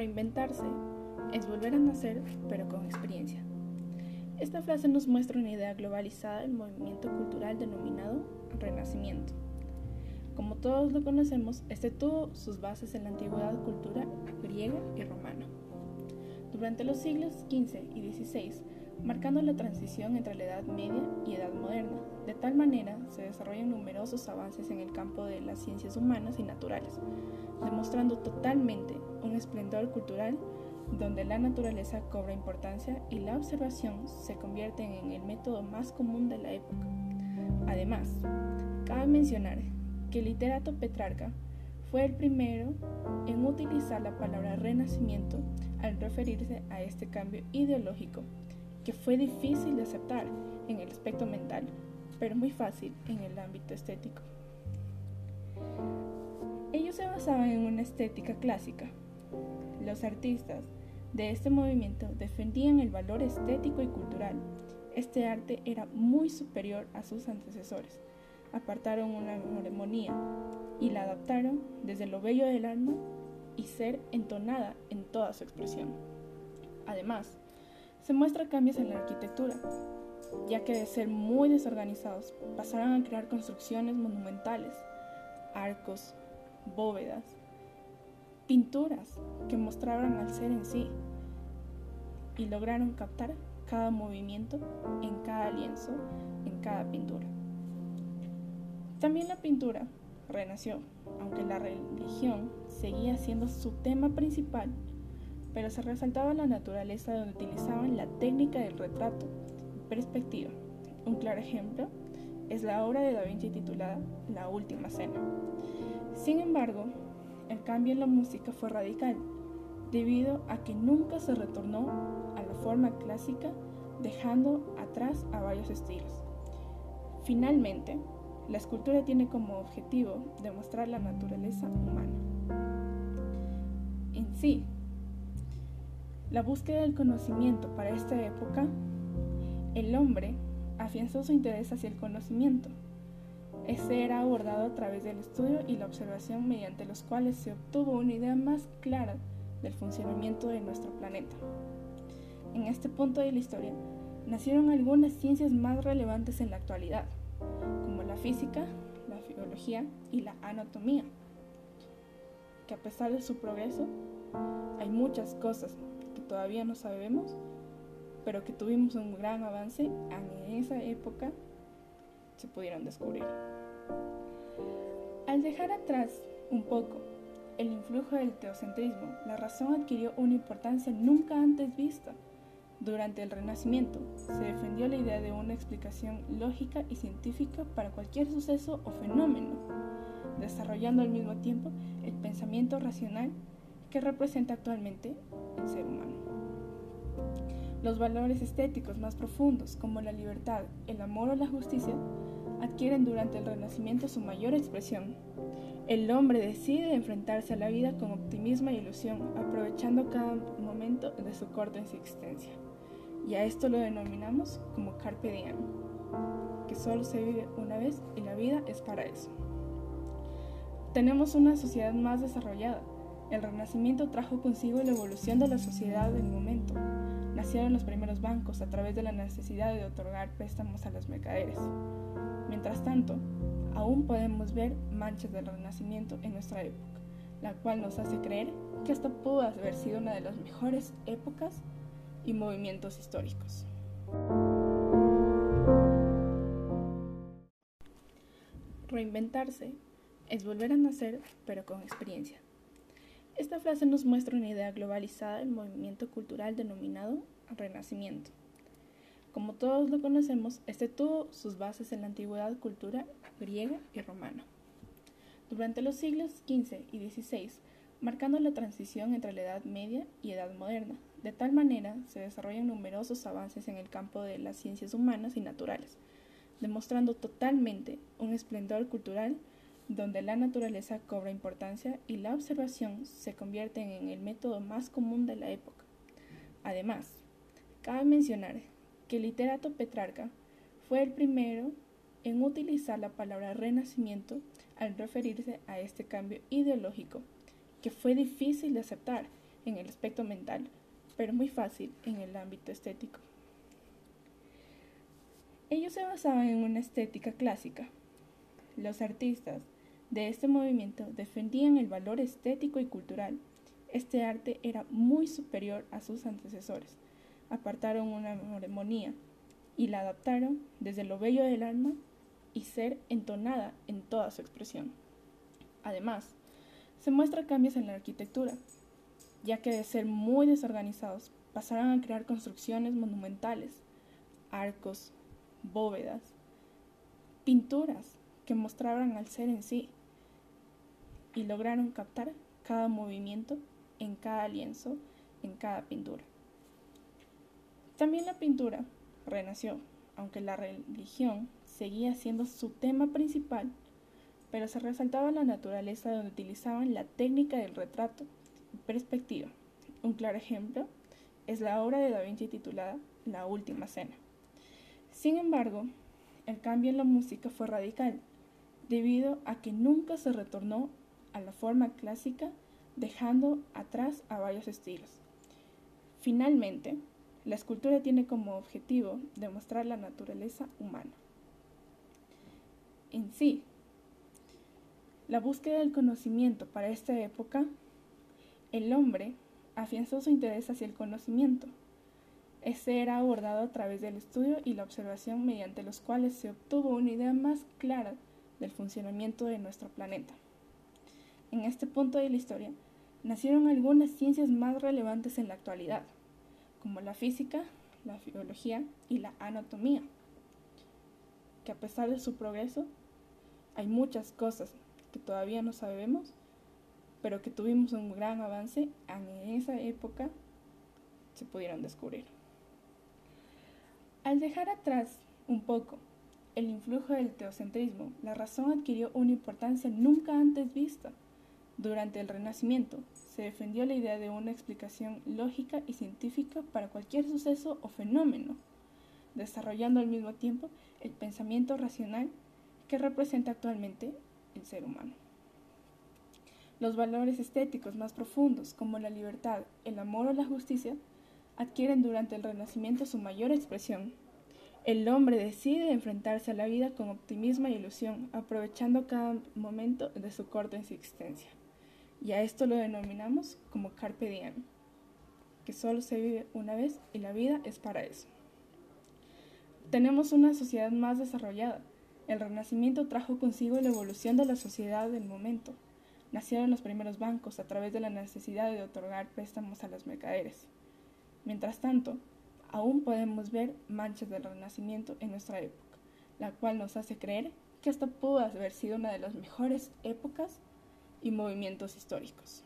Reinventarse es volver a nacer, pero con experiencia. Esta frase nos muestra una idea globalizada del movimiento cultural denominado Renacimiento. Como todos lo conocemos, este tuvo sus bases en la antigüedad cultura griega y romana. Durante los siglos XV y XVI, marcando la transición entre la Edad Media y Edad Moderna, de tal manera se desarrollan numerosos avances en el campo de las ciencias humanas y naturales, demostrando totalmente un esplendor cultural donde la naturaleza cobra importancia y la observación se convierte en el método más común de la época. Además, cabe mencionar que el literato Petrarca fue el primero en utilizar la palabra renacimiento al referirse a este cambio ideológico, que fue difícil de aceptar en el aspecto mental, pero muy fácil en el ámbito estético. Ellos se basaban en una estética clásica. Los artistas de este movimiento defendían el valor estético y cultural. Este arte era muy superior a sus antecesores. Apartaron una armonía y la adaptaron desde lo bello del alma y ser entonada en toda su expresión. Además, se muestra cambios en la arquitectura, ya que de ser muy desorganizados pasaron a crear construcciones monumentales, arcos, bóvedas, pinturas que mostraban al ser en sí y lograron captar cada movimiento en cada lienzo, en cada pintura. También la pintura renació, aunque la religión seguía siendo su tema principal, pero se resaltaba la naturaleza donde utilizaban la técnica del retrato perspectiva. Un claro ejemplo es la obra de Da Vinci titulada La Última Cena. Sin embargo, el cambio en la música fue radical, debido a que nunca se retornó a la forma clásica, dejando atrás a varios estilos. Finalmente, la escultura tiene como objetivo demostrar la naturaleza humana. En sí, la búsqueda del conocimiento para esta época, el hombre afianzó su interés hacia el conocimiento, ese era abordado a través del estudio y la observación mediante los cuales se obtuvo una idea más clara del funcionamiento de nuestro planeta. En este punto de la historia nacieron algunas ciencias más relevantes en la actualidad, como la física, la biología y la anatomía, que a pesar de su progreso, hay muchas cosas todavía no sabemos, pero que tuvimos un gran avance en esa época se pudieron descubrir. Al dejar atrás un poco el influjo del teocentrismo, la razón adquirió una importancia nunca antes vista. Durante el Renacimiento se defendió la idea de una explicación lógica y científica para cualquier suceso o fenómeno, desarrollando al mismo tiempo el pensamiento racional que representa actualmente el ser humano. Los valores estéticos más profundos, como la libertad, el amor o la justicia, adquieren durante el Renacimiento su mayor expresión. El hombre decide enfrentarse a la vida con optimismo y ilusión, aprovechando cada momento de su corta existencia. Y a esto lo denominamos como carpe diem, que solo se vive una vez y la vida es para eso. Tenemos una sociedad más desarrollada. El Renacimiento trajo consigo la evolución de la sociedad del momento. Nacieron los primeros bancos a través de la necesidad de otorgar préstamos a los mercaderes. Mientras tanto, aún podemos ver manchas del Renacimiento en nuestra época, la cual nos hace creer que esta pudo haber sido una de las mejores épocas y movimientos históricos. Reinventarse es volver a nacer, pero con experiencia. Esta frase nos muestra una idea globalizada del movimiento cultural denominado Renacimiento. Como todos lo conocemos, este tuvo sus bases en la antigüedad cultura griega y romana. Durante los siglos XV y XVI, marcando la transición entre la Edad Media y Edad Moderna, de tal manera se desarrollan numerosos avances en el campo de las ciencias humanas y naturales, demostrando totalmente un esplendor cultural donde la naturaleza cobra importancia y la observación se convierte en el método más común de la época. Además, cabe mencionar que el literato Petrarca fue el primero en utilizar la palabra renacimiento al referirse a este cambio ideológico, que fue difícil de aceptar en el aspecto mental, pero muy fácil en el ámbito estético. Ellos se basaban en una estética clásica. Los artistas de este movimiento defendían el valor estético y cultural. Este arte era muy superior a sus antecesores. Apartaron una armonía y la adaptaron desde lo bello del alma y ser entonada en toda su expresión. Además, se muestra cambios en la arquitectura, ya que de ser muy desorganizados pasaron a crear construcciones monumentales, arcos, bóvedas, pinturas que mostraban al ser en sí y lograron captar cada movimiento en cada lienzo, en cada pintura. También la pintura renació, aunque la religión seguía siendo su tema principal, pero se resaltaba la naturaleza donde utilizaban la técnica del retrato y perspectiva. Un claro ejemplo es la obra de Da Vinci titulada La Última Cena. Sin embargo, el cambio en la música fue radical, debido a que nunca se retornó a la forma clásica, dejando atrás a varios estilos. Finalmente, la escultura tiene como objetivo demostrar la naturaleza humana. En sí, la búsqueda del conocimiento para esta época, el hombre afianzó su interés hacia el conocimiento. Este era abordado a través del estudio y la observación mediante los cuales se obtuvo una idea más clara del funcionamiento de nuestro planeta. En este punto de la historia nacieron algunas ciencias más relevantes en la actualidad, como la física, la biología y la anatomía, que a pesar de su progreso, hay muchas cosas que todavía no sabemos, pero que tuvimos un gran avance en esa época se pudieron descubrir. Al dejar atrás un poco el influjo del teocentrismo, la razón adquirió una importancia nunca antes vista. Durante el Renacimiento se defendió la idea de una explicación lógica y científica para cualquier suceso o fenómeno, desarrollando al mismo tiempo el pensamiento racional que representa actualmente el ser humano. Los valores estéticos más profundos, como la libertad, el amor o la justicia, adquieren durante el Renacimiento su mayor expresión. El hombre decide enfrentarse a la vida con optimismo y ilusión, aprovechando cada momento de su corta existencia. Y a esto lo denominamos como carpe diem, que solo se vive una vez y la vida es para eso. Tenemos una sociedad más desarrollada. El Renacimiento trajo consigo la evolución de la sociedad del momento. Nacieron los primeros bancos a través de la necesidad de otorgar préstamos a los mercaderes. Mientras tanto, aún podemos ver manchas del Renacimiento en nuestra época, la cual nos hace creer que esta pudo haber sido una de las mejores épocas y movimientos históricos.